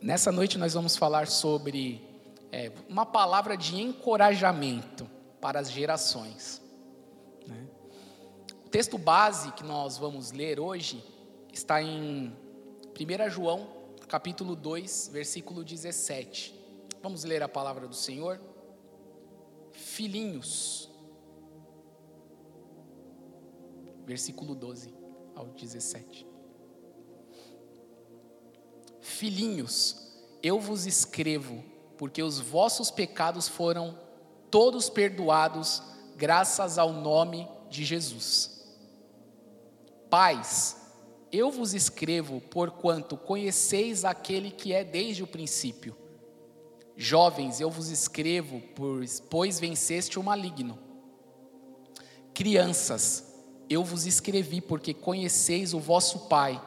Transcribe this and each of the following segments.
Nessa noite nós vamos falar sobre é, uma palavra de encorajamento para as gerações. Né? O texto base que nós vamos ler hoje está em 1 João, capítulo 2, versículo 17. Vamos ler a palavra do Senhor? Filhinhos, versículo 12 ao 17. Filhinhos, eu vos escrevo, porque os vossos pecados foram todos perdoados, graças ao nome de Jesus. Pais, eu vos escrevo, porquanto conheceis aquele que é desde o princípio. Jovens, eu vos escrevo, pois venceste o maligno. Crianças, eu vos escrevi, porque conheceis o vosso Pai.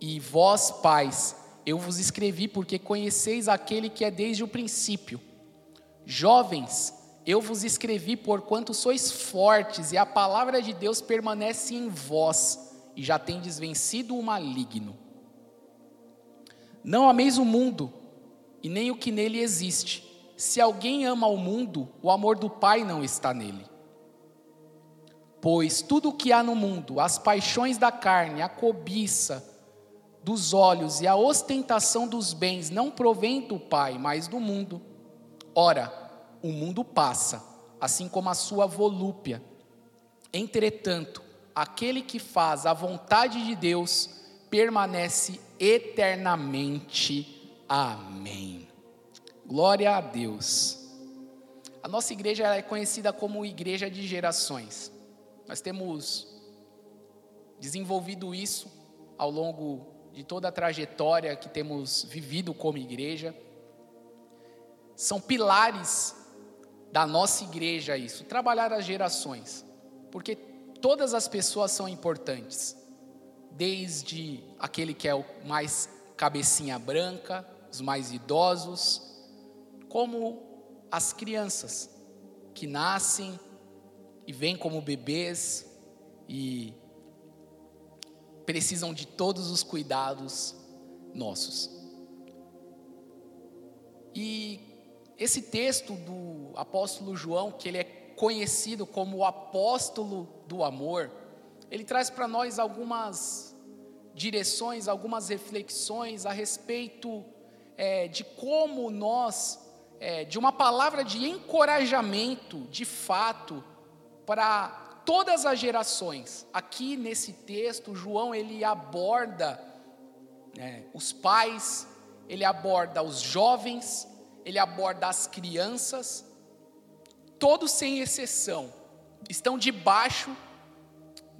E vós, pais, eu vos escrevi porque conheceis aquele que é desde o princípio. Jovens, eu vos escrevi porquanto sois fortes e a palavra de Deus permanece em vós e já tendes vencido o maligno. Não ameis o mundo e nem o que nele existe. Se alguém ama o mundo, o amor do Pai não está nele. Pois tudo o que há no mundo, as paixões da carne, a cobiça, dos olhos e a ostentação dos bens não provém do Pai, mas do mundo. Ora, o mundo passa, assim como a sua volúpia. Entretanto, aquele que faz a vontade de Deus permanece eternamente. Amém. Glória a Deus. A nossa igreja é conhecida como igreja de gerações. Nós temos desenvolvido isso ao longo de toda a trajetória que temos vivido como igreja. São pilares da nossa igreja isso, trabalhar as gerações, porque todas as pessoas são importantes, desde aquele que é o mais cabecinha branca, os mais idosos, como as crianças que nascem e vêm como bebês e precisam de todos os cuidados nossos. E esse texto do apóstolo João, que ele é conhecido como o apóstolo do amor, ele traz para nós algumas direções, algumas reflexões a respeito é, de como nós, é, de uma palavra de encorajamento, de fato, para todas as gerações. Aqui nesse texto, João ele aborda né, os pais, ele aborda os jovens, ele aborda as crianças, todos sem exceção estão debaixo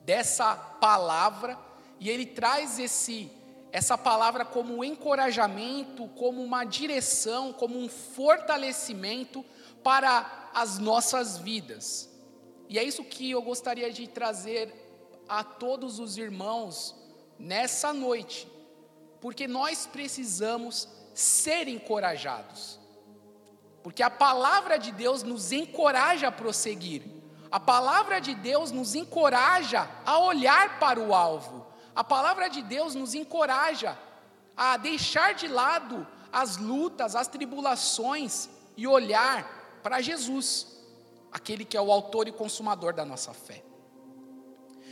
dessa palavra e ele traz esse essa palavra como um encorajamento, como uma direção, como um fortalecimento para as nossas vidas. E é isso que eu gostaria de trazer a todos os irmãos nessa noite, porque nós precisamos ser encorajados, porque a palavra de Deus nos encoraja a prosseguir, a palavra de Deus nos encoraja a olhar para o alvo, a palavra de Deus nos encoraja a deixar de lado as lutas, as tribulações e olhar para Jesus aquele que é o autor e consumador da nossa fé.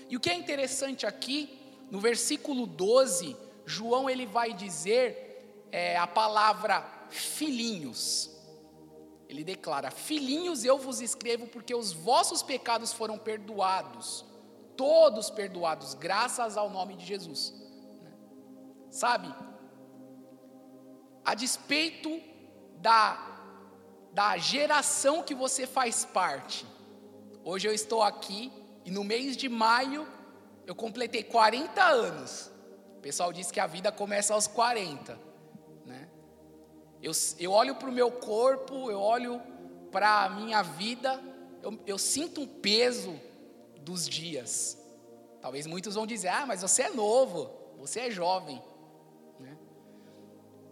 E o que é interessante aqui, no versículo 12, João ele vai dizer é, a palavra filhinhos. Ele declara: Filhinhos, eu vos escrevo porque os vossos pecados foram perdoados, todos perdoados, graças ao nome de Jesus. Sabe, a despeito da da geração que você faz parte. Hoje eu estou aqui e no mês de maio eu completei 40 anos. O pessoal diz que a vida começa aos 40. Né? Eu, eu olho para o meu corpo, eu olho para a minha vida, eu, eu sinto um peso dos dias. Talvez muitos vão dizer: ah, mas você é novo, você é jovem. Né?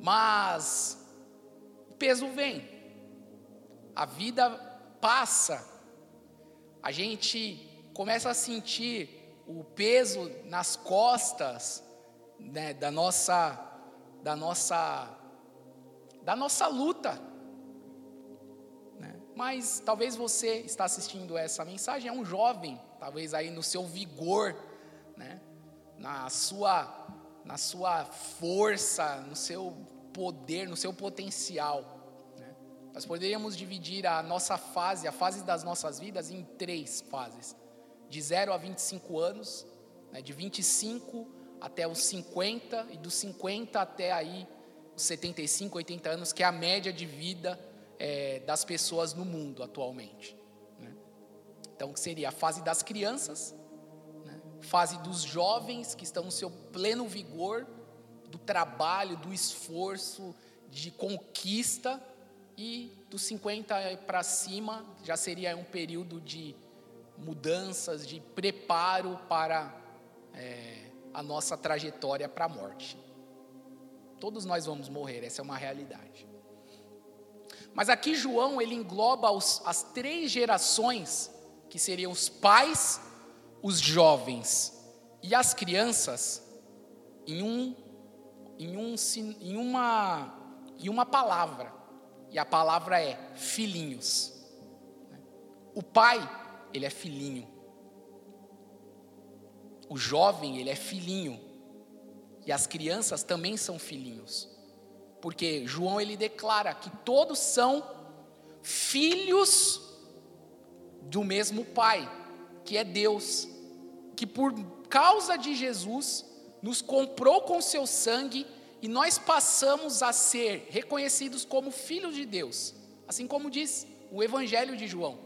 Mas o peso vem a vida passa, a gente começa a sentir o peso nas costas né, da nossa, da nossa da nossa luta. Né? Mas talvez você está assistindo essa mensagem, é um jovem, talvez aí no seu vigor, né? na, sua, na sua força, no seu poder, no seu potencial. Nós poderíamos dividir a nossa fase, a fase das nossas vidas, em três fases: de 0 a 25 anos, né? de 25 até os 50, e dos 50 até aí os 75, 80 anos, que é a média de vida é, das pessoas no mundo atualmente. Né? Então, que seria a fase das crianças, né? fase dos jovens que estão no seu pleno vigor, do trabalho, do esforço, de conquista, e dos 50 para cima já seria um período de mudanças, de preparo para é, a nossa trajetória para a morte. Todos nós vamos morrer, essa é uma realidade. Mas aqui João ele engloba os, as três gerações que seriam os pais, os jovens e as crianças em um em um em uma em uma palavra. E a palavra é filhinhos. O pai, ele é filhinho. O jovem, ele é filhinho. E as crianças também são filhinhos. Porque João ele declara que todos são filhos do mesmo Pai, que é Deus, que por causa de Jesus nos comprou com seu sangue e nós passamos a ser reconhecidos como filhos de Deus, assim como diz o Evangelho de João.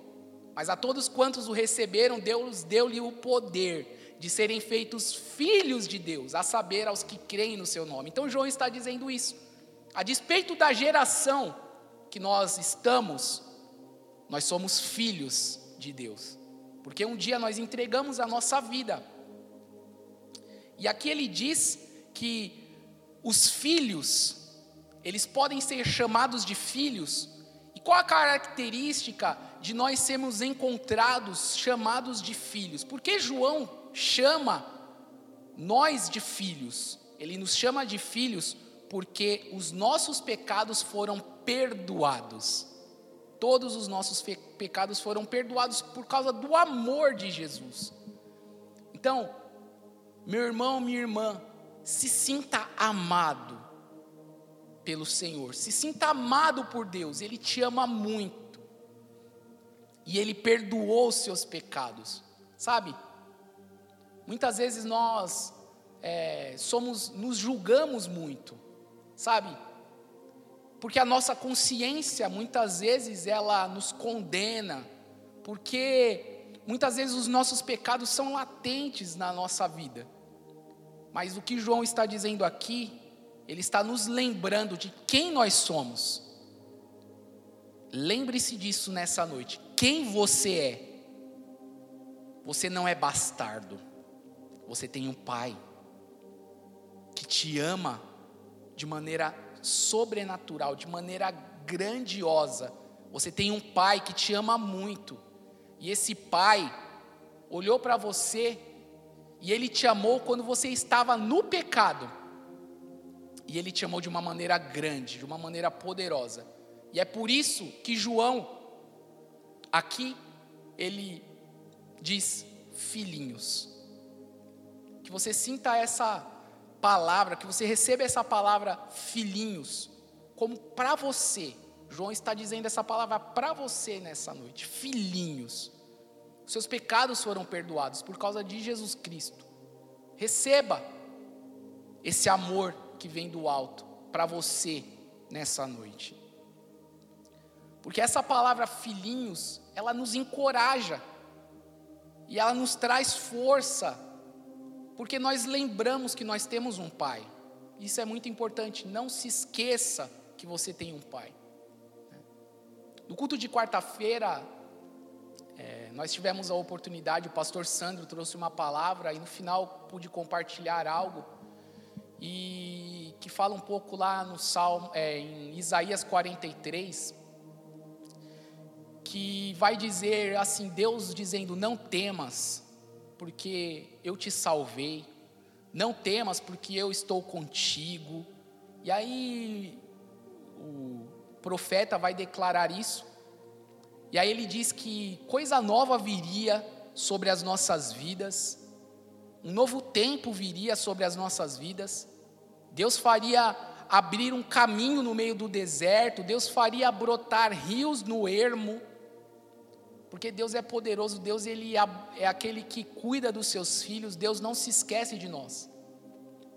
Mas a todos quantos o receberam, Deus deu-lhe o poder de serem feitos filhos de Deus, a saber, aos que creem no seu nome. Então, João está dizendo isso. A despeito da geração que nós estamos, nós somos filhos de Deus, porque um dia nós entregamos a nossa vida. E aqui ele diz que os filhos, eles podem ser chamados de filhos, e qual a característica de nós sermos encontrados chamados de filhos? Porque João chama nós de filhos. Ele nos chama de filhos porque os nossos pecados foram perdoados. Todos os nossos pecados foram perdoados por causa do amor de Jesus. Então, meu irmão, minha irmã, se sinta amado pelo Senhor, se sinta amado por Deus, Ele te ama muito, e Ele perdoou os seus pecados, sabe? Muitas vezes nós é, somos, nos julgamos muito, sabe? Porque a nossa consciência muitas vezes ela nos condena, porque muitas vezes os nossos pecados são latentes na nossa vida. Mas o que João está dizendo aqui, ele está nos lembrando de quem nós somos. Lembre-se disso nessa noite. Quem você é? Você não é bastardo. Você tem um pai que te ama de maneira sobrenatural, de maneira grandiosa. Você tem um pai que te ama muito. E esse pai olhou para você e ele te amou quando você estava no pecado. E ele te amou de uma maneira grande, de uma maneira poderosa. E é por isso que João, aqui, ele diz: filhinhos que você sinta essa palavra, que você receba essa palavra filhinhos, como para você. João está dizendo essa palavra para você nessa noite, filhinhos. Seus pecados foram perdoados por causa de Jesus Cristo. Receba esse amor que vem do alto para você nessa noite. Porque essa palavra filhinhos, ela nos encoraja e ela nos traz força porque nós lembramos que nós temos um pai. Isso é muito importante. Não se esqueça que você tem um pai. No culto de quarta-feira, é, nós tivemos a oportunidade, o pastor Sandro trouxe uma palavra e no final pude compartilhar algo e que fala um pouco lá no Salmo, é, em Isaías 43, que vai dizer assim, Deus dizendo, não temas, porque eu te salvei. Não temas, porque eu estou contigo. E aí, o profeta vai declarar isso. E aí ele diz que coisa nova viria sobre as nossas vidas, um novo tempo viria sobre as nossas vidas. Deus faria abrir um caminho no meio do deserto, Deus faria brotar rios no ermo, porque Deus é poderoso, Deus ele é aquele que cuida dos seus filhos, Deus não se esquece de nós.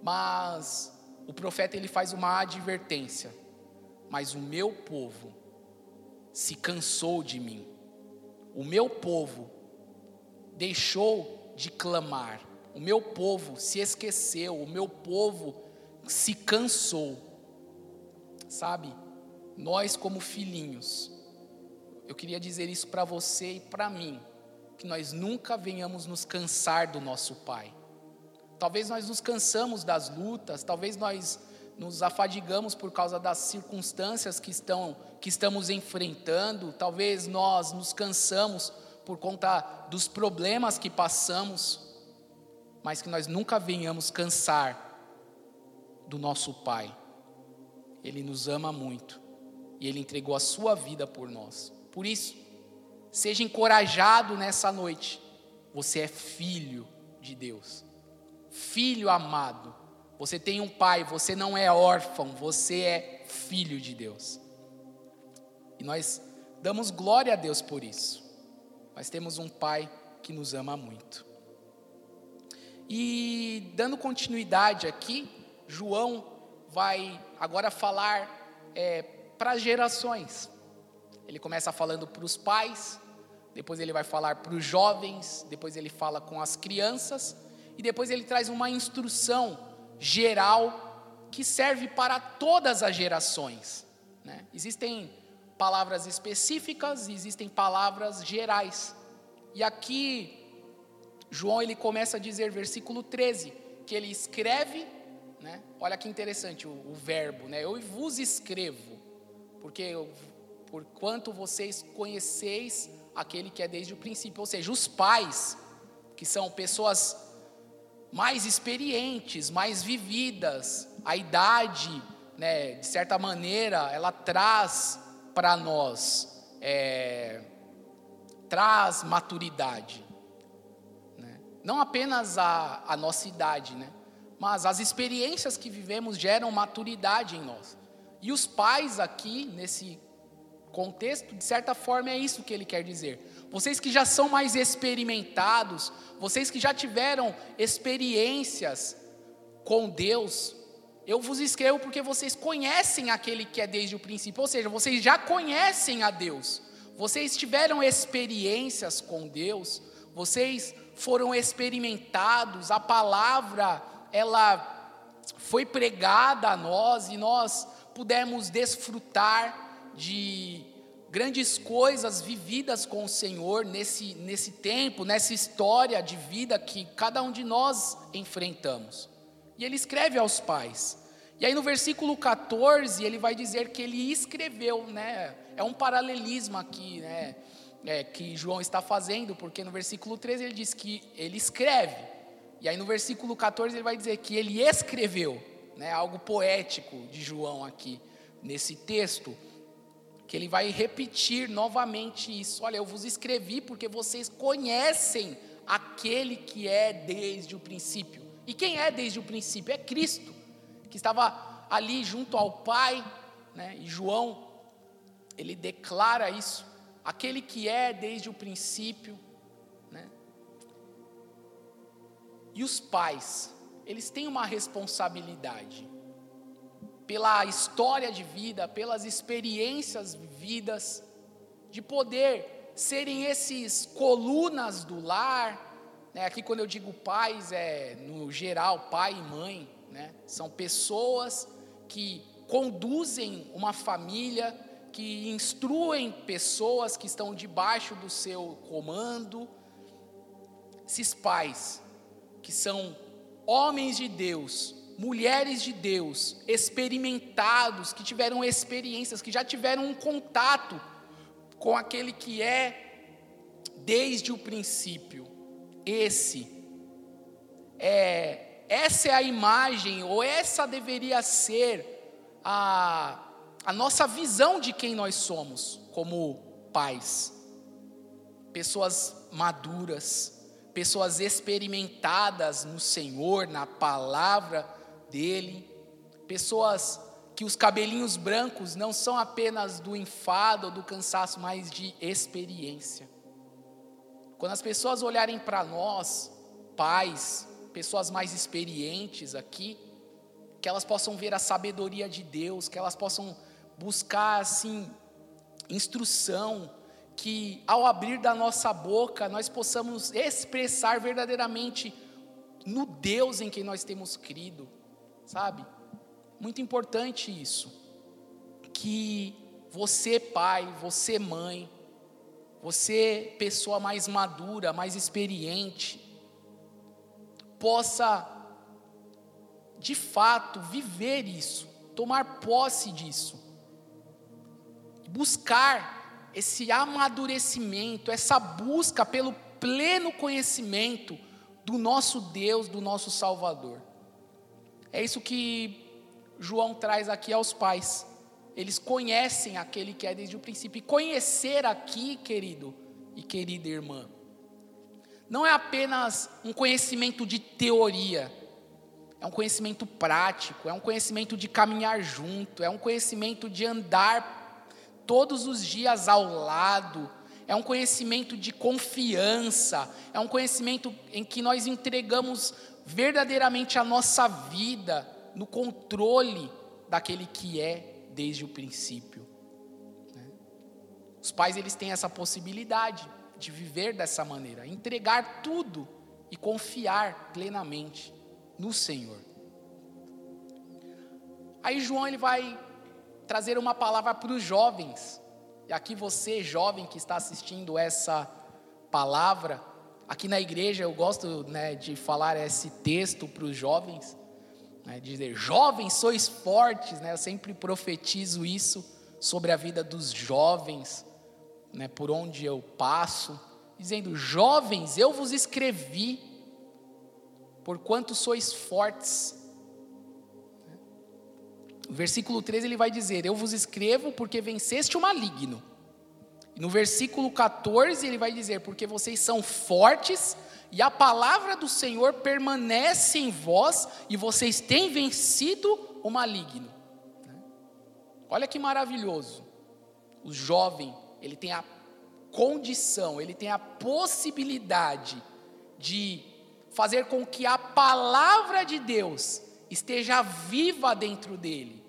Mas o profeta ele faz uma advertência. Mas o meu povo se cansou de mim. O meu povo deixou de clamar. O meu povo se esqueceu, o meu povo se cansou. Sabe? Nós como filhinhos, eu queria dizer isso para você e para mim, que nós nunca venhamos nos cansar do nosso Pai. Talvez nós nos cansamos das lutas, talvez nós nos afadigamos por causa das circunstâncias que, estão, que estamos enfrentando, talvez nós nos cansamos por conta dos problemas que passamos, mas que nós nunca venhamos cansar do nosso Pai. Ele nos ama muito e Ele entregou a sua vida por nós. Por isso, seja encorajado nessa noite. Você é filho de Deus filho amado. Você tem um pai, você não é órfão, você é filho de Deus. E nós damos glória a Deus por isso. Nós temos um pai que nos ama muito. E dando continuidade aqui, João vai agora falar é, para as gerações. Ele começa falando para os pais, depois ele vai falar para os jovens, depois ele fala com as crianças e depois ele traz uma instrução geral que serve para todas as gerações. Né? Existem palavras específicas e existem palavras gerais. E aqui, João ele começa a dizer, versículo 13, que ele escreve, né? olha que interessante o, o verbo, né? eu vos escrevo, porque eu, por quanto vocês conheceis aquele que é desde o princípio, ou seja, os pais, que são pessoas mais experientes, mais vividas. A idade, né, de certa maneira, ela traz para nós, é, traz maturidade. Né? Não apenas a, a nossa idade, né? mas as experiências que vivemos geram maturidade em nós. E os pais aqui, nesse contexto, de certa forma, é isso que ele quer dizer vocês que já são mais experimentados, vocês que já tiveram experiências com Deus, eu vos escrevo porque vocês conhecem aquele que é desde o princípio, ou seja, vocês já conhecem a Deus, vocês tiveram experiências com Deus, vocês foram experimentados, a palavra, ela foi pregada a nós e nós pudemos desfrutar de grandes coisas vividas com o Senhor nesse, nesse tempo, nessa história de vida que cada um de nós enfrentamos. E ele escreve aos pais. E aí no versículo 14 ele vai dizer que ele escreveu, né? É um paralelismo aqui, né? É, que João está fazendo, porque no versículo 13 ele diz que ele escreve. E aí no versículo 14 ele vai dizer que ele escreveu, né? Algo poético de João aqui nesse texto que ele vai repetir novamente isso. Olha, eu vos escrevi porque vocês conhecem aquele que é desde o princípio. E quem é desde o princípio? É Cristo, que estava ali junto ao Pai, né? e João, ele declara isso. Aquele que é desde o princípio. Né? E os pais, eles têm uma responsabilidade pela história de vida, pelas experiências vividas, de poder serem esses colunas do lar. Né? Aqui, quando eu digo pais, é no geral pai e mãe, né? são pessoas que conduzem uma família, que instruem pessoas que estão debaixo do seu comando. Esses pais, que são homens de Deus, mulheres de Deus, experimentados, que tiveram experiências, que já tiveram um contato com aquele que é desde o princípio. Esse é essa é a imagem ou essa deveria ser a a nossa visão de quem nós somos como pais. Pessoas maduras, pessoas experimentadas no Senhor, na palavra dEle, pessoas que os cabelinhos brancos não são apenas do enfado ou do cansaço, mas de experiência. Quando as pessoas olharem para nós, pais, pessoas mais experientes aqui, que elas possam ver a sabedoria de Deus, que elas possam buscar assim instrução, que ao abrir da nossa boca nós possamos expressar verdadeiramente no Deus em quem nós temos crido, sabe? Muito importante isso. Que você, pai, você, mãe, você, pessoa mais madura, mais experiente, possa de fato viver isso, tomar posse disso, buscar esse amadurecimento, essa busca pelo pleno conhecimento do nosso Deus, do nosso Salvador. É isso que João traz aqui aos pais. Eles conhecem aquele que é desde o princípio. E conhecer aqui, querido e querida irmã, não é apenas um conhecimento de teoria é um conhecimento prático, é um conhecimento de caminhar junto, é um conhecimento de andar todos os dias ao lado, é um conhecimento de confiança, é um conhecimento em que nós entregamos verdadeiramente a nossa vida no controle daquele que é desde o princípio. Né? Os pais eles têm essa possibilidade de viver dessa maneira, entregar tudo e confiar plenamente no Senhor. Aí João ele vai trazer uma palavra para os jovens. E aqui você, jovem que está assistindo essa palavra, aqui na igreja eu gosto né, de falar esse texto para os jovens, né, dizer, jovens sois fortes, né, eu sempre profetizo isso sobre a vida dos jovens, né, por onde eu passo, dizendo, jovens, eu vos escrevi porquanto sois fortes. Versículo 13 ele vai dizer: Eu vos escrevo porque venceste o maligno. No versículo 14 ele vai dizer: Porque vocês são fortes e a palavra do Senhor permanece em vós e vocês têm vencido o maligno. Olha que maravilhoso. O jovem, ele tem a condição, ele tem a possibilidade de fazer com que a palavra de Deus esteja viva dentro dele.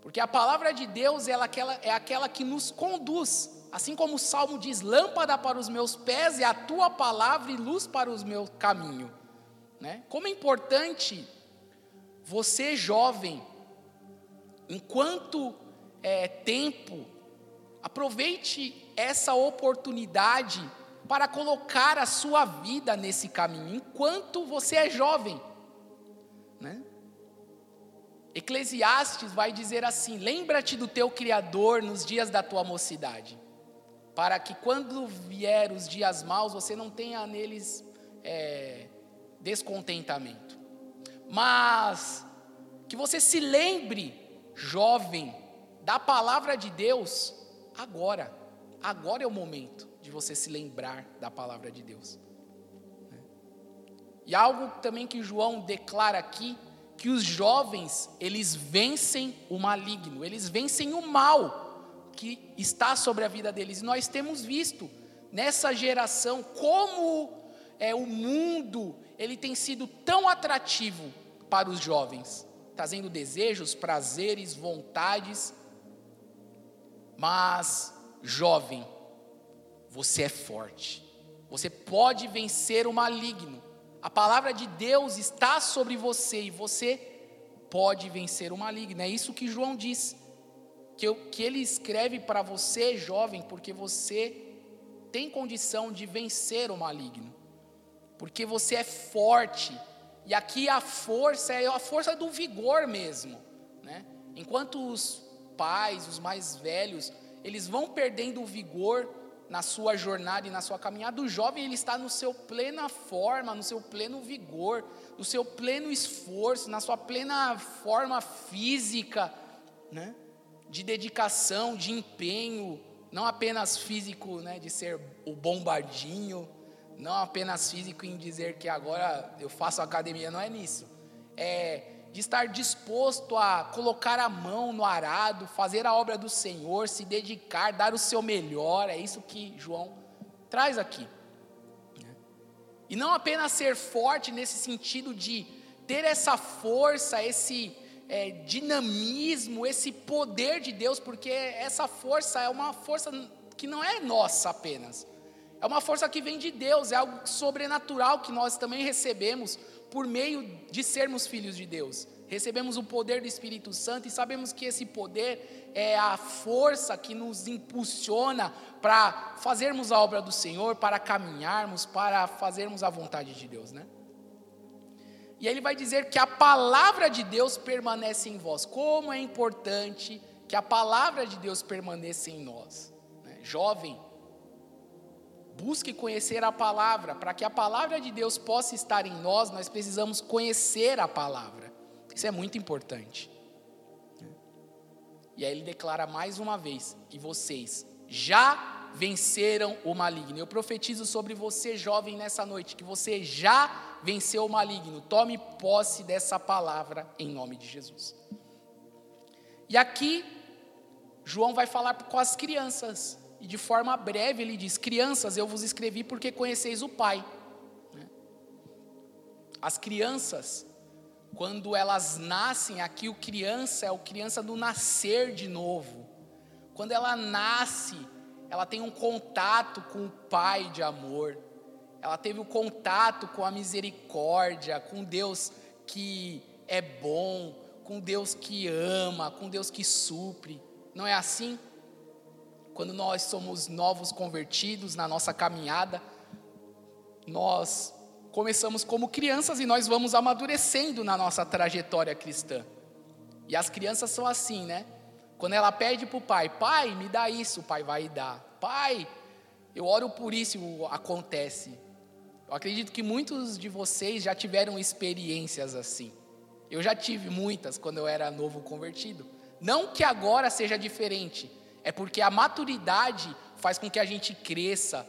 Porque a palavra de Deus ela, é aquela que nos conduz. Assim como o salmo diz: lâmpada para os meus pés e a tua palavra e luz para os meus caminhos. Né? Como é importante você, jovem, enquanto é tempo, aproveite essa oportunidade para colocar a sua vida nesse caminho, enquanto você é jovem. Né? Eclesiastes vai dizer assim: lembra-te do teu Criador nos dias da tua mocidade, para que quando vier os dias maus você não tenha neles é, descontentamento. Mas que você se lembre, jovem, da palavra de Deus agora. Agora é o momento de você se lembrar da palavra de Deus. Né? E algo também que João declara aqui, que os jovens, eles vencem o maligno, eles vencem o mal que está sobre a vida deles. E nós temos visto nessa geração como é o mundo, ele tem sido tão atrativo para os jovens, trazendo desejos, prazeres, vontades. Mas, jovem, você é forte. Você pode vencer o maligno. A palavra de Deus está sobre você e você pode vencer o maligno. É isso que João diz. Que, eu, que ele escreve para você, jovem, porque você tem condição de vencer o maligno. Porque você é forte. E aqui a força é a força do vigor mesmo. Né? Enquanto os pais, os mais velhos, eles vão perdendo o vigor na sua jornada e na sua caminhada, o jovem ele está no seu plena forma, no seu pleno vigor, no seu pleno esforço, na sua plena forma física, né? De dedicação, de empenho, não apenas físico, né, de ser o bombardinho, não apenas físico em dizer que agora eu faço academia, não é nisso. É de estar disposto a colocar a mão no arado, fazer a obra do Senhor, se dedicar, dar o seu melhor, é isso que João traz aqui. E não apenas ser forte nesse sentido de ter essa força, esse é, dinamismo, esse poder de Deus, porque essa força é uma força que não é nossa apenas, é uma força que vem de Deus, é algo sobrenatural que nós também recebemos por meio de sermos filhos de Deus. Recebemos o poder do Espírito Santo e sabemos que esse poder é a força que nos impulsiona para fazermos a obra do Senhor, para caminharmos, para fazermos a vontade de Deus, né? E aí ele vai dizer que a palavra de Deus permanece em vós. Como é importante que a palavra de Deus permaneça em nós. Né? Jovem, busque conhecer a palavra. Para que a palavra de Deus possa estar em nós, nós precisamos conhecer a palavra. Isso é muito importante. E aí ele declara mais uma vez que vocês já venceram o maligno. Eu profetizo sobre você, jovem, nessa noite, que você já venceu o maligno. Tome posse dessa palavra em nome de Jesus. E aqui, João vai falar com as crianças. E de forma breve ele diz: Crianças, eu vos escrevi porque conheceis o Pai. Né? As crianças, quando elas nascem, aqui o criança é o criança do nascer de novo. Quando ela nasce, ela tem um contato com o Pai de amor ela teve o contato com a misericórdia, com Deus que é bom, com Deus que ama, com Deus que supre. Não é assim? Quando nós somos novos convertidos na nossa caminhada, nós começamos como crianças e nós vamos amadurecendo na nossa trajetória cristã. E as crianças são assim, né? Quando ela pede para o pai, pai, me dá isso, o pai vai dar. Pai, eu oro por isso, acontece. Eu acredito que muitos de vocês já tiveram experiências assim. Eu já tive muitas quando eu era novo convertido. Não que agora seja diferente, é porque a maturidade faz com que a gente cresça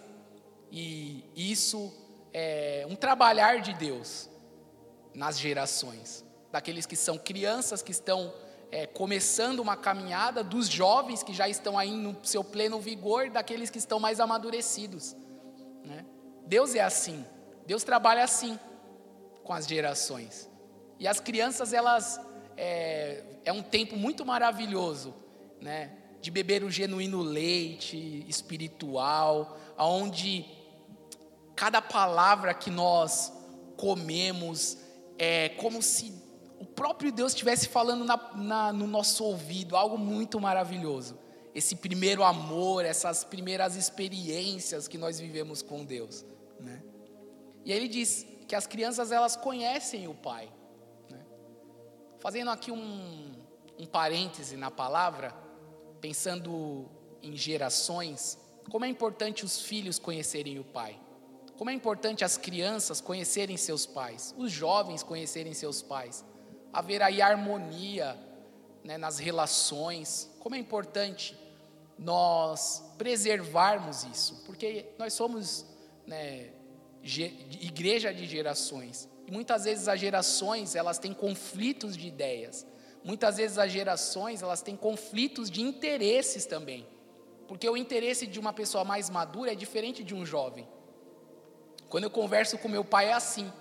e isso é um trabalhar de Deus nas gerações, daqueles que são crianças que estão é, começando uma caminhada, dos jovens que já estão aí no seu pleno vigor, daqueles que estão mais amadurecidos. Né? Deus é assim. Deus trabalha assim com as gerações. E as crianças, elas. É, é um tempo muito maravilhoso, né? De beber o genuíno leite espiritual, aonde cada palavra que nós comemos é como se o próprio Deus estivesse falando na, na, no nosso ouvido, algo muito maravilhoso. Esse primeiro amor, essas primeiras experiências que nós vivemos com Deus. Né? E aí ele diz que as crianças elas conhecem o Pai. Né? Fazendo aqui um, um parêntese na palavra, pensando em gerações, como é importante os filhos conhecerem o Pai. Como é importante as crianças conhecerem seus pais, os jovens conhecerem seus pais, haver aí harmonia né, nas relações. Como é importante nós preservarmos isso, porque nós somos né, igreja de gerações. E muitas vezes as gerações, elas têm conflitos de ideias. Muitas vezes as gerações, elas têm conflitos de interesses também. Porque o interesse de uma pessoa mais madura é diferente de um jovem. Quando eu converso com meu pai é assim.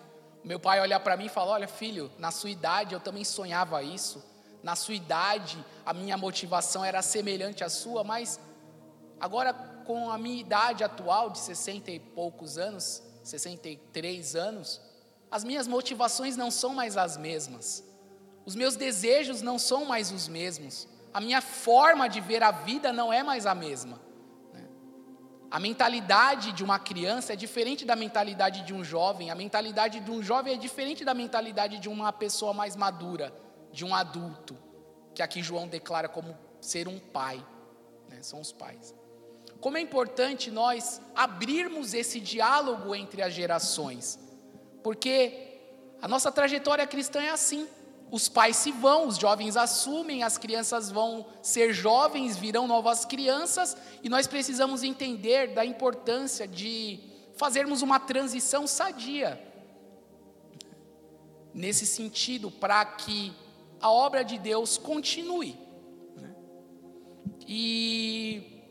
Meu pai olha para mim e fala: "Olha, filho, na sua idade eu também sonhava isso. Na sua idade a minha motivação era semelhante à sua, mas agora com a minha idade atual de 60 e poucos anos, 63 anos, as minhas motivações não são mais as mesmas. Os meus desejos não são mais os mesmos. A minha forma de ver a vida não é mais a mesma. A mentalidade de uma criança é diferente da mentalidade de um jovem. A mentalidade de um jovem é diferente da mentalidade de uma pessoa mais madura, de um adulto, que aqui João declara como ser um pai. Né? São os pais. Como é importante nós abrirmos esse diálogo entre as gerações, porque a nossa trajetória cristã é assim. Os pais se vão, os jovens assumem, as crianças vão ser jovens, virão novas crianças, e nós precisamos entender da importância de fazermos uma transição sadia. Nesse sentido, para que a obra de Deus continue. Né? E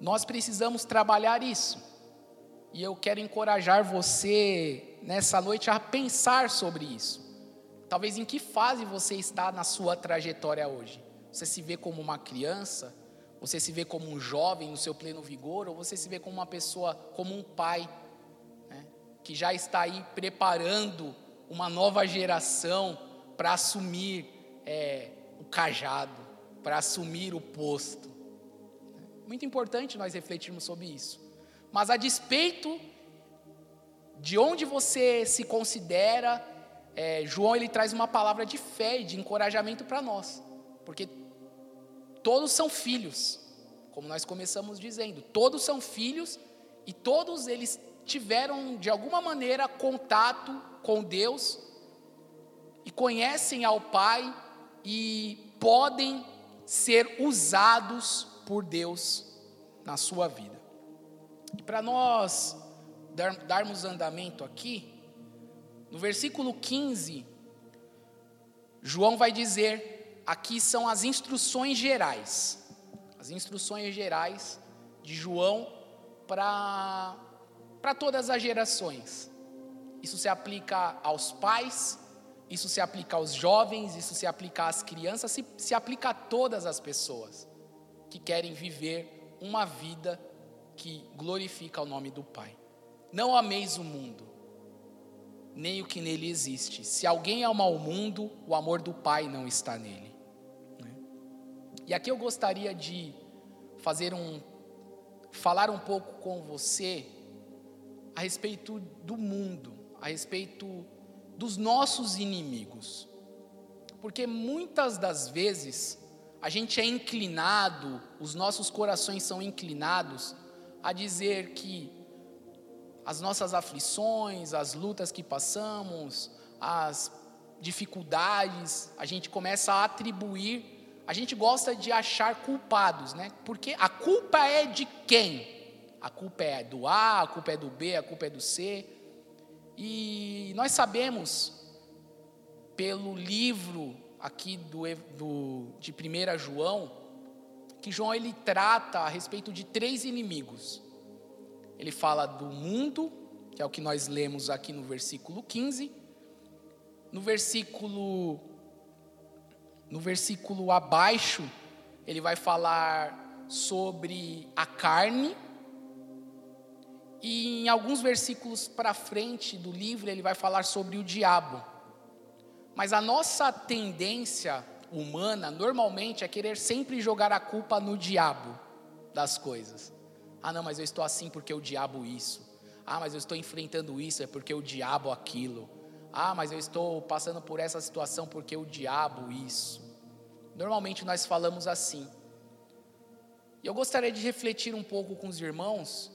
nós precisamos trabalhar isso. E eu quero encorajar você nessa noite a pensar sobre isso. Talvez em que fase você está na sua trajetória hoje? Você se vê como uma criança? Você se vê como um jovem no seu pleno vigor? Ou você se vê como uma pessoa, como um pai, né, que já está aí preparando uma nova geração para assumir é, o cajado, para assumir o posto? Muito importante nós refletirmos sobre isso. Mas a despeito de onde você se considera, é, João ele traz uma palavra de fé e de encorajamento para nós, porque todos são filhos, como nós começamos dizendo, todos são filhos e todos eles tiveram de alguma maneira contato com Deus e conhecem ao Pai e podem ser usados por Deus na sua vida. E para nós dar, darmos andamento aqui, no versículo 15, João vai dizer: aqui são as instruções gerais, as instruções gerais de João para todas as gerações. Isso se aplica aos pais, isso se aplica aos jovens, isso se aplica às crianças, se, se aplica a todas as pessoas que querem viver uma vida que glorifica o nome do Pai. Não ameis o mundo, nem o que nele existe. Se alguém ama o mundo, o amor do Pai não está nele. Né? E aqui eu gostaria de fazer um, falar um pouco com você a respeito do mundo, a respeito dos nossos inimigos. Porque muitas das vezes a gente é inclinado, os nossos corações são inclinados a dizer que as nossas aflições, as lutas que passamos, as dificuldades, a gente começa a atribuir, a gente gosta de achar culpados, né? Porque a culpa é de quem? A culpa é do A, a culpa é do B, a culpa é do C. E nós sabemos, pelo livro aqui do, do, de 1 João, que João ele trata a respeito de três inimigos. Ele fala do mundo, que é o que nós lemos aqui no versículo 15. No versículo no versículo abaixo, ele vai falar sobre a carne. E em alguns versículos para frente do livro, ele vai falar sobre o diabo. Mas a nossa tendência humana, normalmente, é querer sempre jogar a culpa no diabo das coisas. Ah, não, mas eu estou assim porque o diabo isso. Ah, mas eu estou enfrentando isso é porque o diabo aquilo. Ah, mas eu estou passando por essa situação porque o diabo isso. Normalmente nós falamos assim. E eu gostaria de refletir um pouco com os irmãos.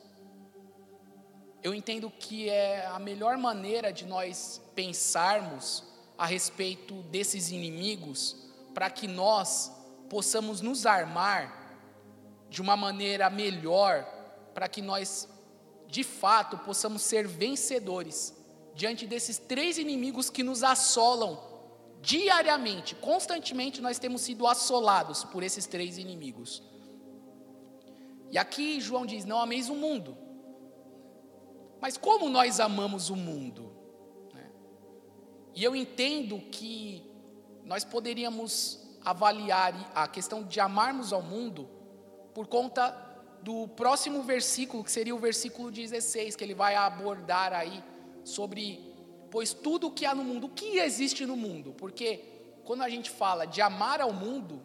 Eu entendo que é a melhor maneira de nós pensarmos a respeito desses inimigos para que nós possamos nos armar de uma maneira melhor para que nós, de fato, possamos ser vencedores diante desses três inimigos que nos assolam diariamente, constantemente nós temos sido assolados por esses três inimigos. E aqui João diz: Não ameis o mundo. Mas como nós amamos o mundo? Né? E eu entendo que nós poderíamos avaliar a questão de amarmos ao mundo por conta do próximo versículo, que seria o versículo 16, que ele vai abordar aí sobre, pois tudo o que há no mundo, o que existe no mundo? Porque quando a gente fala de amar ao mundo,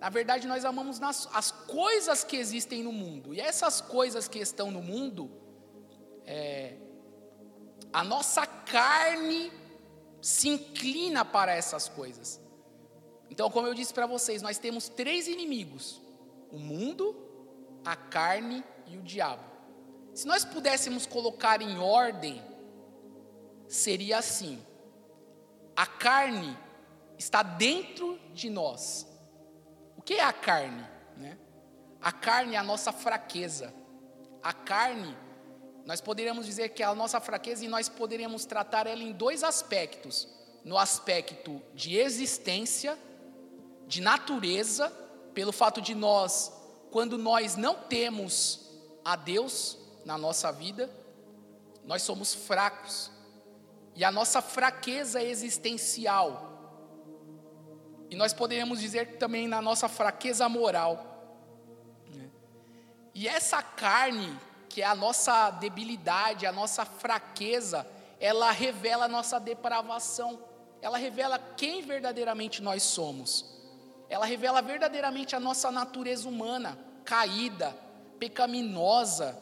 na verdade nós amamos nas, as coisas que existem no mundo, e essas coisas que estão no mundo, é, a nossa carne se inclina para essas coisas. Então, como eu disse para vocês, nós temos três inimigos: o mundo, a carne e o diabo. Se nós pudéssemos colocar em ordem, seria assim: a carne está dentro de nós. O que é a carne? Né? A carne é a nossa fraqueza. A carne, nós poderíamos dizer que é a nossa fraqueza e nós poderíamos tratar ela em dois aspectos: no aspecto de existência, de natureza, pelo fato de nós, quando nós não temos a Deus na nossa vida, nós somos fracos. E a nossa fraqueza existencial, e nós poderíamos dizer também na nossa fraqueza moral. Né? E essa carne, que é a nossa debilidade, a nossa fraqueza, ela revela a nossa depravação, ela revela quem verdadeiramente nós somos, ela revela verdadeiramente a nossa natureza humana, caída, pecaminosa,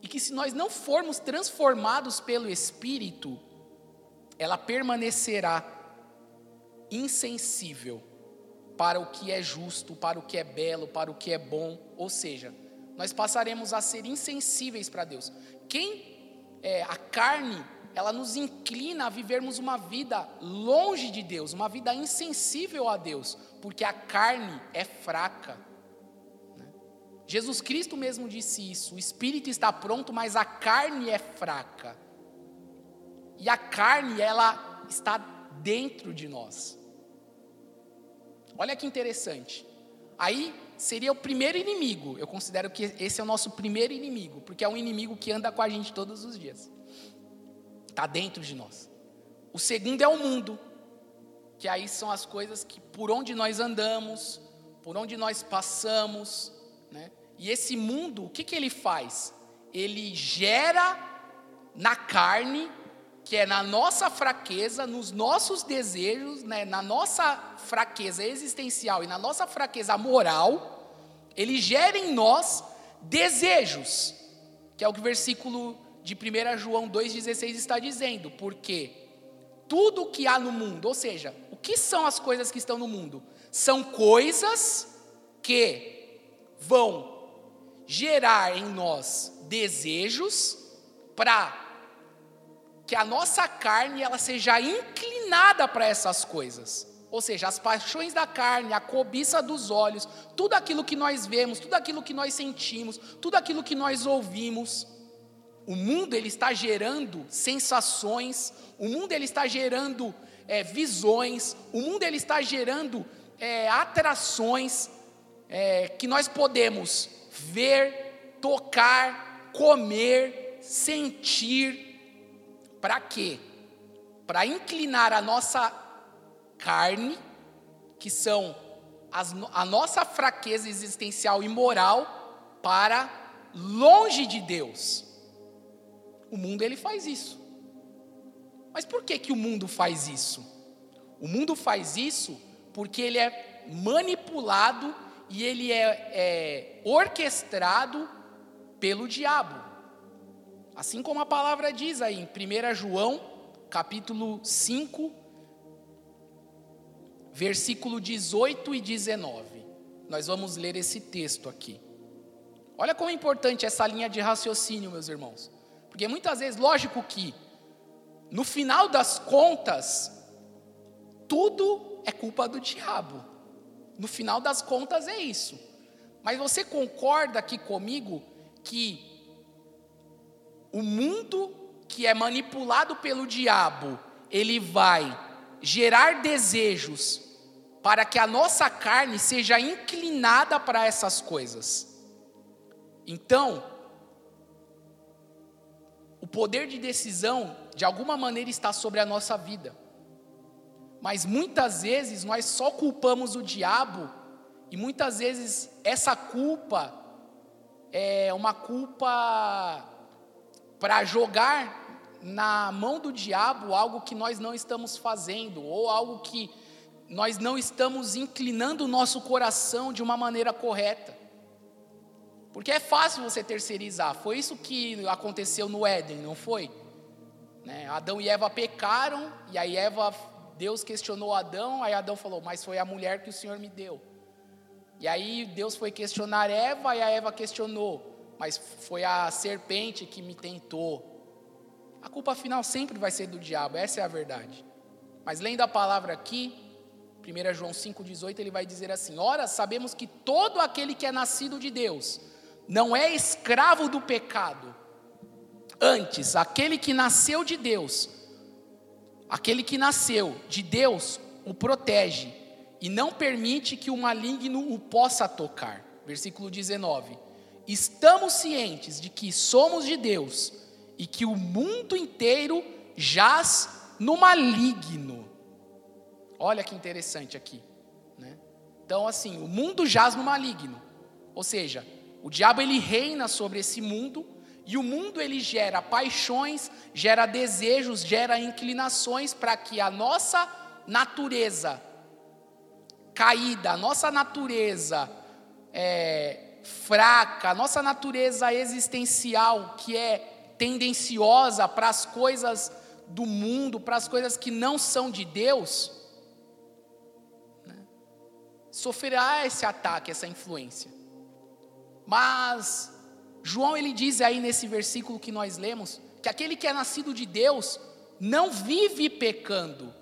e que se nós não formos transformados pelo Espírito, ela permanecerá insensível para o que é justo, para o que é belo, para o que é bom, ou seja, nós passaremos a ser insensíveis para Deus. Quem é, a carne, ela nos inclina a vivermos uma vida longe de Deus, uma vida insensível a Deus, porque a carne é fraca. Né? Jesus Cristo mesmo disse isso: o espírito está pronto, mas a carne é fraca. E a carne, ela está dentro de nós. Olha que interessante. Aí seria o primeiro inimigo. Eu considero que esse é o nosso primeiro inimigo, porque é um inimigo que anda com a gente todos os dias. Está dentro de nós. O segundo é o mundo, que aí são as coisas que por onde nós andamos, por onde nós passamos, né? E esse mundo, o que, que ele faz? Ele gera na carne que é na nossa fraqueza, nos nossos desejos, né, na nossa fraqueza existencial e na nossa fraqueza moral, ele gera em nós desejos, que é o que o versículo de 1 João 2,16 está dizendo, porque tudo o que há no mundo, ou seja, o que são as coisas que estão no mundo? São coisas que vão gerar em nós desejos para que a nossa carne ela seja inclinada para essas coisas. Ou seja, as paixões da carne, a cobiça dos olhos, tudo aquilo que nós vemos, tudo aquilo que nós sentimos, tudo aquilo que nós ouvimos. O mundo ele está gerando sensações, o mundo ele está gerando é, visões, o mundo ele está gerando é, atrações é, que nós podemos ver, tocar, comer, sentir, para quê? Para inclinar a nossa carne, que são as, a nossa fraqueza existencial e moral, para longe de Deus. O mundo ele faz isso. Mas por que, que o mundo faz isso? O mundo faz isso porque ele é manipulado e ele é, é orquestrado pelo diabo. Assim como a palavra diz aí em 1 João, capítulo 5, versículo 18 e 19. Nós vamos ler esse texto aqui. Olha como é importante essa linha de raciocínio, meus irmãos. Porque muitas vezes, lógico que, no final das contas, tudo é culpa do diabo. No final das contas é isso. Mas você concorda aqui comigo que o mundo que é manipulado pelo diabo, ele vai gerar desejos para que a nossa carne seja inclinada para essas coisas. Então, o poder de decisão, de alguma maneira, está sobre a nossa vida. Mas muitas vezes nós só culpamos o diabo, e muitas vezes essa culpa é uma culpa para jogar na mão do diabo algo que nós não estamos fazendo, ou algo que nós não estamos inclinando o nosso coração de uma maneira correta. Porque é fácil você terceirizar, foi isso que aconteceu no Éden, não foi? Né? Adão e Eva pecaram, e aí Eva, Deus questionou Adão, aí Adão falou, mas foi a mulher que o Senhor me deu. E aí Deus foi questionar Eva, e a Eva questionou, mas foi a serpente que me tentou. A culpa final sempre vai ser do diabo, essa é a verdade. Mas lendo a palavra aqui, 1 João 5,18, ele vai dizer assim: Ora, sabemos que todo aquele que é nascido de Deus não é escravo do pecado. Antes, aquele que nasceu de Deus, aquele que nasceu de Deus, o protege e não permite que o maligno o possa tocar. Versículo 19. Estamos cientes de que somos de Deus e que o mundo inteiro jaz no maligno. Olha que interessante aqui. Né? Então, assim, o mundo jaz no maligno. Ou seja, o diabo ele reina sobre esse mundo e o mundo ele gera paixões, gera desejos, gera inclinações para que a nossa natureza caída, a nossa natureza é, fraca, a nossa natureza existencial que é tendenciosa para as coisas do mundo, para as coisas que não são de Deus, né, sofrerá esse ataque, essa influência. Mas João ele diz aí nesse versículo que nós lemos que aquele que é nascido de Deus não vive pecando.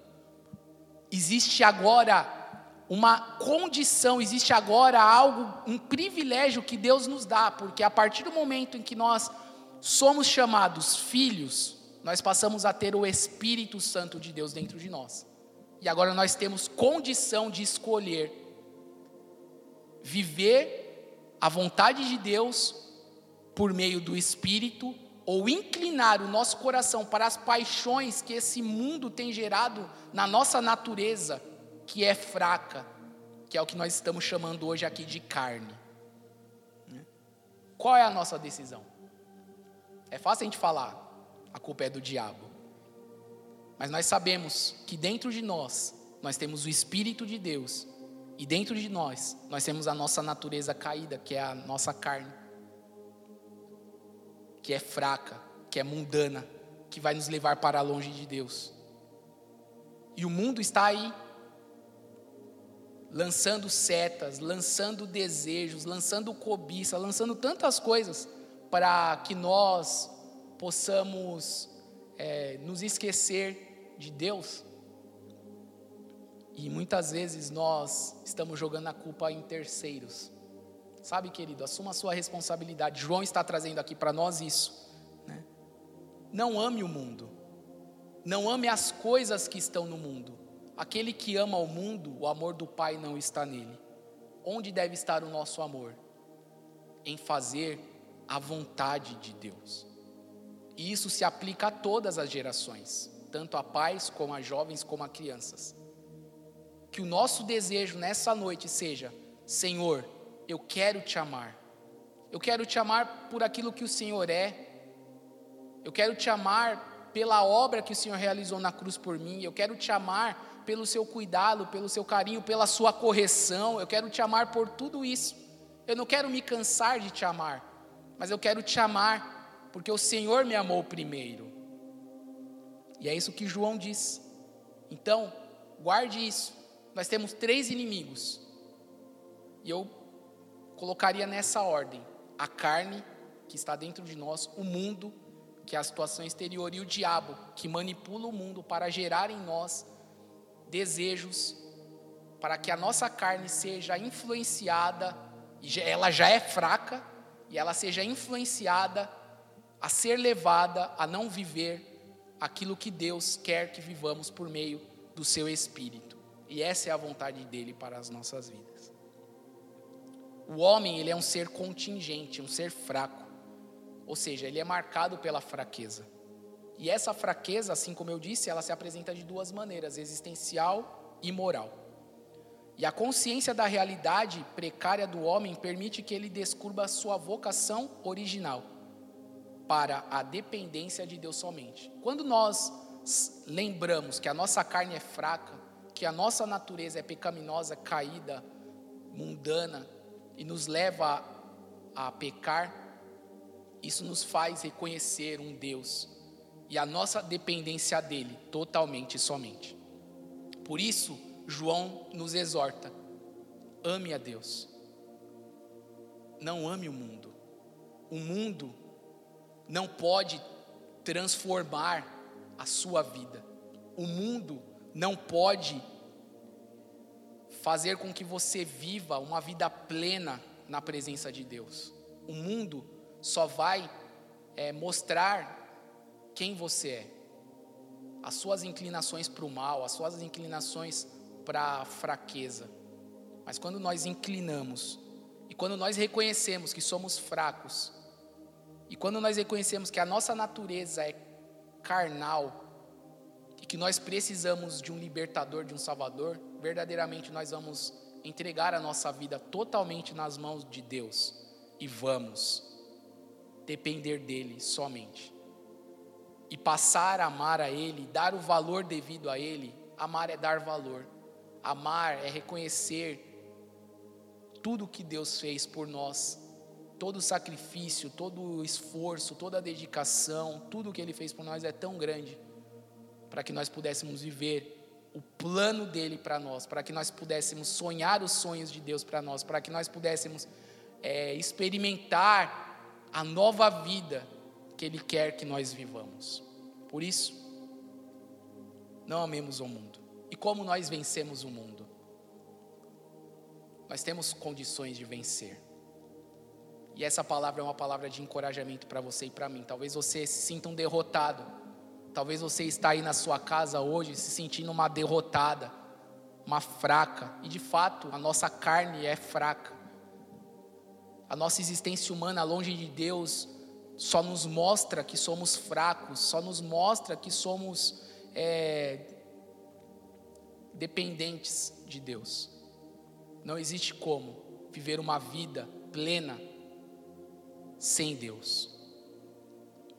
Existe agora uma condição, existe agora algo, um privilégio que Deus nos dá, porque a partir do momento em que nós somos chamados filhos, nós passamos a ter o Espírito Santo de Deus dentro de nós. E agora nós temos condição de escolher viver a vontade de Deus por meio do Espírito ou inclinar o nosso coração para as paixões que esse mundo tem gerado na nossa natureza, que é fraca, que é o que nós estamos chamando hoje aqui de carne. Qual é a nossa decisão? É fácil a gente falar, a culpa é do diabo. Mas nós sabemos que dentro de nós, nós temos o Espírito de Deus, e dentro de nós, nós temos a nossa natureza caída, que é a nossa carne, que é fraca, que é mundana, que vai nos levar para longe de Deus. E o mundo está aí, lançando setas, lançando desejos, lançando cobiça, lançando tantas coisas para que nós possamos é, nos esquecer de Deus. E muitas vezes nós estamos jogando a culpa em terceiros. Sabe, querido, assuma a sua responsabilidade. João está trazendo aqui para nós isso. Né? Não ame o mundo. Não ame as coisas que estão no mundo. Aquele que ama o mundo, o amor do Pai não está nele. Onde deve estar o nosso amor? Em fazer a vontade de Deus. E isso se aplica a todas as gerações, tanto a pais, como a jovens, como a crianças. Que o nosso desejo nessa noite seja: Senhor, eu quero te amar. Eu quero te amar por aquilo que o Senhor é. Eu quero te amar pela obra que o Senhor realizou na cruz por mim. Eu quero te amar pelo seu cuidado, pelo seu carinho, pela sua correção. Eu quero te amar por tudo isso. Eu não quero me cansar de te amar, mas eu quero te amar porque o Senhor me amou primeiro. E é isso que João diz. Então, guarde isso. Nós temos três inimigos. E eu colocaria nessa ordem: a carne, que está dentro de nós, o mundo, que é a situação exterior, e o diabo, que manipula o mundo para gerar em nós desejos, para que a nossa carne seja influenciada, ela já é fraca, e ela seja influenciada a ser levada a não viver aquilo que Deus quer que vivamos por meio do seu Espírito. E essa é a vontade dele para as nossas vidas. O homem, ele é um ser contingente, um ser fraco. Ou seja, ele é marcado pela fraqueza. E essa fraqueza, assim como eu disse, ela se apresenta de duas maneiras: existencial e moral. E a consciência da realidade precária do homem permite que ele descubra sua vocação original para a dependência de Deus somente. Quando nós lembramos que a nossa carne é fraca, que a nossa natureza é pecaminosa, caída, mundana e nos leva a, a pecar, isso nos faz reconhecer um Deus e a nossa dependência dele totalmente e somente. Por isso, João nos exorta: ame a Deus. Não ame o mundo. O mundo não pode transformar a sua vida. O mundo não pode fazer com que você viva uma vida plena na presença de Deus. O mundo só vai é, mostrar quem você é, as suas inclinações para o mal, as suas inclinações para a fraqueza. Mas quando nós inclinamos e quando nós reconhecemos que somos fracos, e quando nós reconhecemos que a nossa natureza é carnal, que nós precisamos de um libertador, de um salvador, verdadeiramente nós vamos entregar a nossa vida totalmente nas mãos de Deus e vamos depender dele somente. E passar a amar a ele, dar o valor devido a ele. Amar é dar valor. Amar é reconhecer tudo que Deus fez por nós, todo o sacrifício, todo o esforço, toda a dedicação, tudo que ele fez por nós é tão grande para que nós pudéssemos viver o plano dele para nós, para que nós pudéssemos sonhar os sonhos de Deus para nós, para que nós pudéssemos é, experimentar a nova vida que Ele quer que nós vivamos. Por isso, não amemos o mundo. E como nós vencemos o mundo? Nós temos condições de vencer. E essa palavra é uma palavra de encorajamento para você e para mim. Talvez você se sinta um derrotado Talvez você está aí na sua casa hoje se sentindo uma derrotada, uma fraca, e de fato a nossa carne é fraca. A nossa existência humana longe de Deus só nos mostra que somos fracos, só nos mostra que somos é, dependentes de Deus. Não existe como viver uma vida plena sem Deus.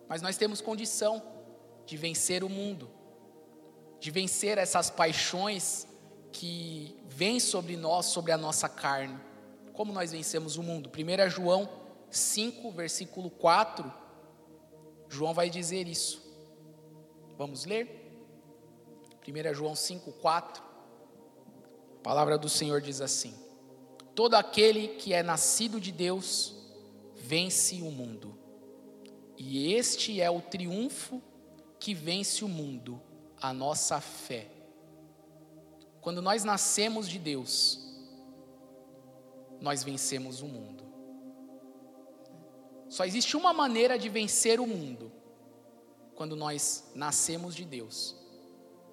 Mas nós temos condição de vencer o mundo, de vencer essas paixões que vêm sobre nós, sobre a nossa carne. Como nós vencemos o mundo? 1 João 5, versículo 4, João vai dizer isso. Vamos ler? 1 João 5, 4. A palavra do Senhor diz assim: Todo aquele que é nascido de Deus vence o mundo. E este é o triunfo que vence o mundo, a nossa fé. Quando nós nascemos de Deus, nós vencemos o mundo. Só existe uma maneira de vencer o mundo: quando nós nascemos de Deus,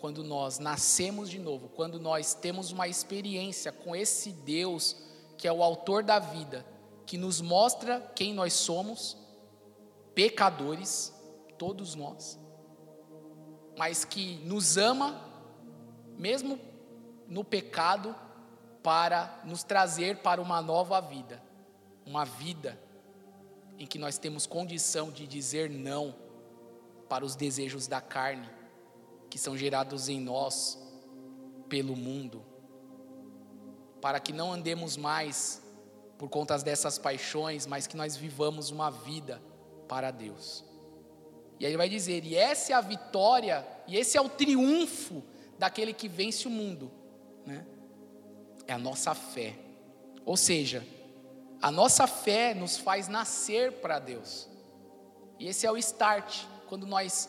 quando nós nascemos de novo, quando nós temos uma experiência com esse Deus que é o autor da vida, que nos mostra quem nós somos, pecadores, todos nós mas que nos ama, mesmo no pecado, para nos trazer para uma nova vida, uma vida em que nós temos condição de dizer não para os desejos da carne que são gerados em nós pelo mundo, para que não andemos mais por conta dessas paixões, mas que nós vivamos uma vida para Deus. E aí ele vai dizer: e essa é a vitória, e esse é o triunfo daquele que vence o mundo, né? É a nossa fé. Ou seja, a nossa fé nos faz nascer para Deus. E esse é o start, quando nós,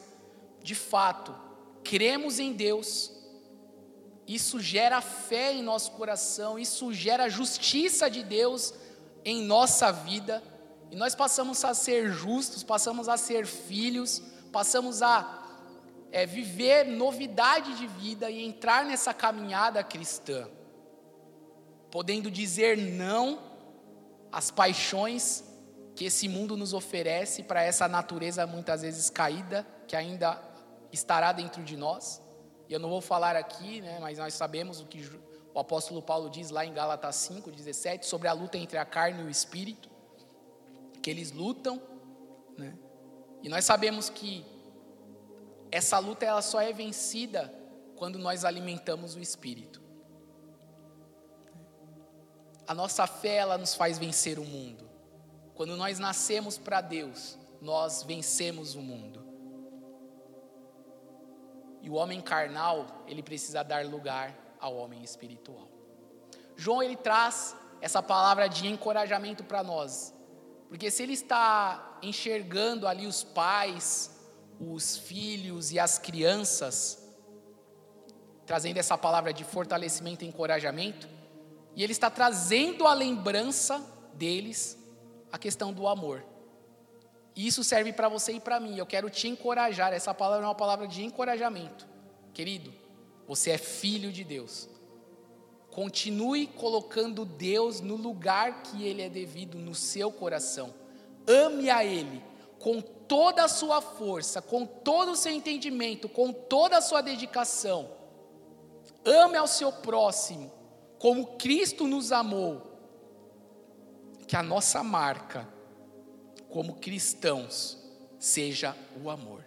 de fato, cremos em Deus, isso gera fé em nosso coração, isso gera justiça de Deus em nossa vida e nós passamos a ser justos, passamos a ser filhos, passamos a é, viver novidade de vida e entrar nessa caminhada cristã, podendo dizer não às paixões que esse mundo nos oferece para essa natureza muitas vezes caída, que ainda estará dentro de nós. E eu não vou falar aqui, né, mas nós sabemos o que o apóstolo Paulo diz lá em Gálatas 5, 17, sobre a luta entre a carne e o espírito que eles lutam, né? E nós sabemos que essa luta ela só é vencida quando nós alimentamos o espírito. A nossa fé ela nos faz vencer o mundo. Quando nós nascemos para Deus, nós vencemos o mundo. E o homem carnal, ele precisa dar lugar ao homem espiritual. João ele traz essa palavra de encorajamento para nós. Porque se ele está enxergando ali os pais, os filhos e as crianças trazendo essa palavra de fortalecimento e encorajamento, e ele está trazendo a lembrança deles a questão do amor. E isso serve para você e para mim. Eu quero te encorajar. Essa palavra é uma palavra de encorajamento. Querido, você é filho de Deus. Continue colocando Deus no lugar que ele é devido no seu coração. Ame a ele com toda a sua força, com todo o seu entendimento, com toda a sua dedicação. Ame ao seu próximo como Cristo nos amou. Que a nossa marca como cristãos seja o amor.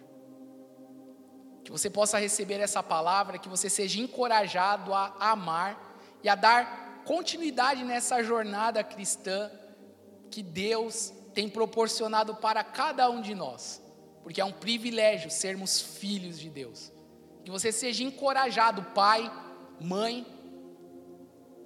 Que você possa receber essa palavra, que você seja encorajado a amar e a dar continuidade nessa jornada cristã que Deus tem proporcionado para cada um de nós, porque é um privilégio sermos filhos de Deus. Que você seja encorajado, pai, mãe,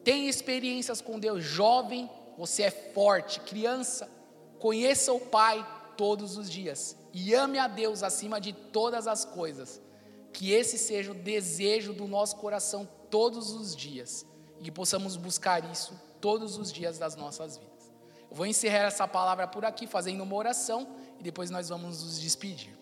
tenha experiências com Deus, jovem, você é forte, criança, conheça o Pai todos os dias. E ame a Deus acima de todas as coisas. Que esse seja o desejo do nosso coração todos os dias e que possamos buscar isso todos os dias das nossas vidas. Eu vou encerrar essa palavra por aqui, fazendo uma oração e depois nós vamos nos despedir.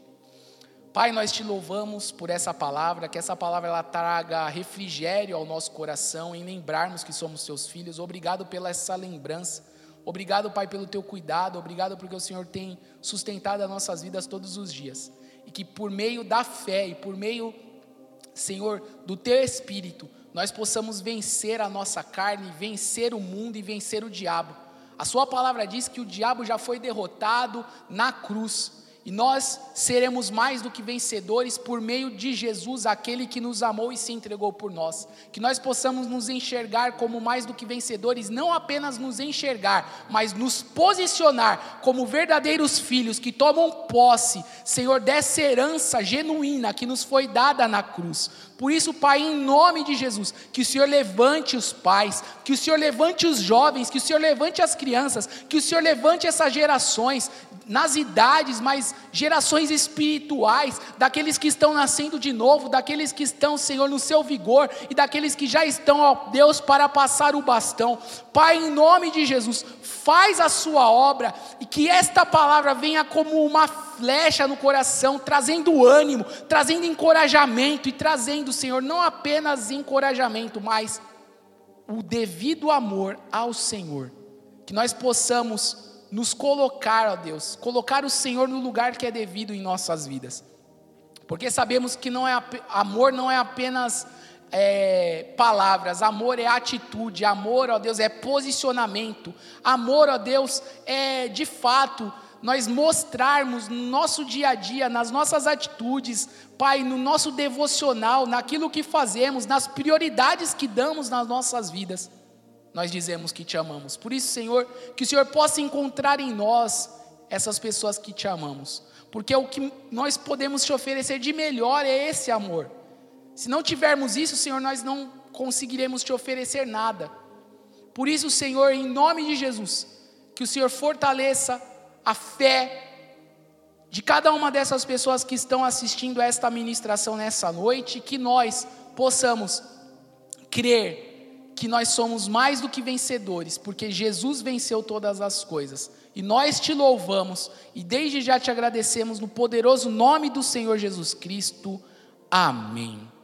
Pai, nós te louvamos por essa palavra, que essa palavra ela traga refrigério ao nosso coração em lembrarmos que somos seus filhos. Obrigado pela essa lembrança. Obrigado, Pai, pelo teu cuidado. Obrigado porque o Senhor tem sustentado as nossas vidas todos os dias. E que por meio da fé e por meio, Senhor, do teu espírito, nós possamos vencer a nossa carne, vencer o mundo e vencer o diabo a sua palavra diz que o diabo já foi derrotado na cruz. E nós seremos mais do que vencedores por meio de Jesus, aquele que nos amou e se entregou por nós. Que nós possamos nos enxergar como mais do que vencedores, não apenas nos enxergar, mas nos posicionar como verdadeiros filhos que tomam posse, Senhor, dessa herança genuína que nos foi dada na cruz. Por isso, Pai, em nome de Jesus, que o Senhor levante os pais, que o Senhor levante os jovens, que o Senhor levante as crianças, que o Senhor levante essas gerações, nas idades, mas gerações espirituais, daqueles que estão nascendo de novo, daqueles que estão, Senhor, no seu vigor e daqueles que já estão, ó Deus, para passar o bastão. Pai, em nome de Jesus, faz a sua obra e que esta palavra venha como uma flecha no coração, trazendo ânimo, trazendo encorajamento e trazendo, Senhor, não apenas encorajamento, mas o devido amor ao Senhor. Que nós possamos nos colocar, ó Deus, colocar o Senhor no lugar que é devido em nossas vidas. Porque sabemos que não é amor não é apenas é, palavras, amor é atitude, amor, ó Deus, é posicionamento, amor, ó Deus, é de fato nós mostrarmos no nosso dia a dia, nas nossas atitudes, Pai, no nosso devocional, naquilo que fazemos, nas prioridades que damos nas nossas vidas nós dizemos que te amamos. Por isso, Senhor, que o Senhor possa encontrar em nós essas pessoas que te amamos, porque o que nós podemos te oferecer de melhor é esse amor. Se não tivermos isso, Senhor, nós não conseguiremos te oferecer nada. Por isso, Senhor, em nome de Jesus, que o Senhor fortaleça a fé de cada uma dessas pessoas que estão assistindo a esta ministração nessa noite, que nós possamos crer que nós somos mais do que vencedores, porque Jesus venceu todas as coisas. E nós te louvamos e desde já te agradecemos no poderoso nome do Senhor Jesus Cristo. Amém.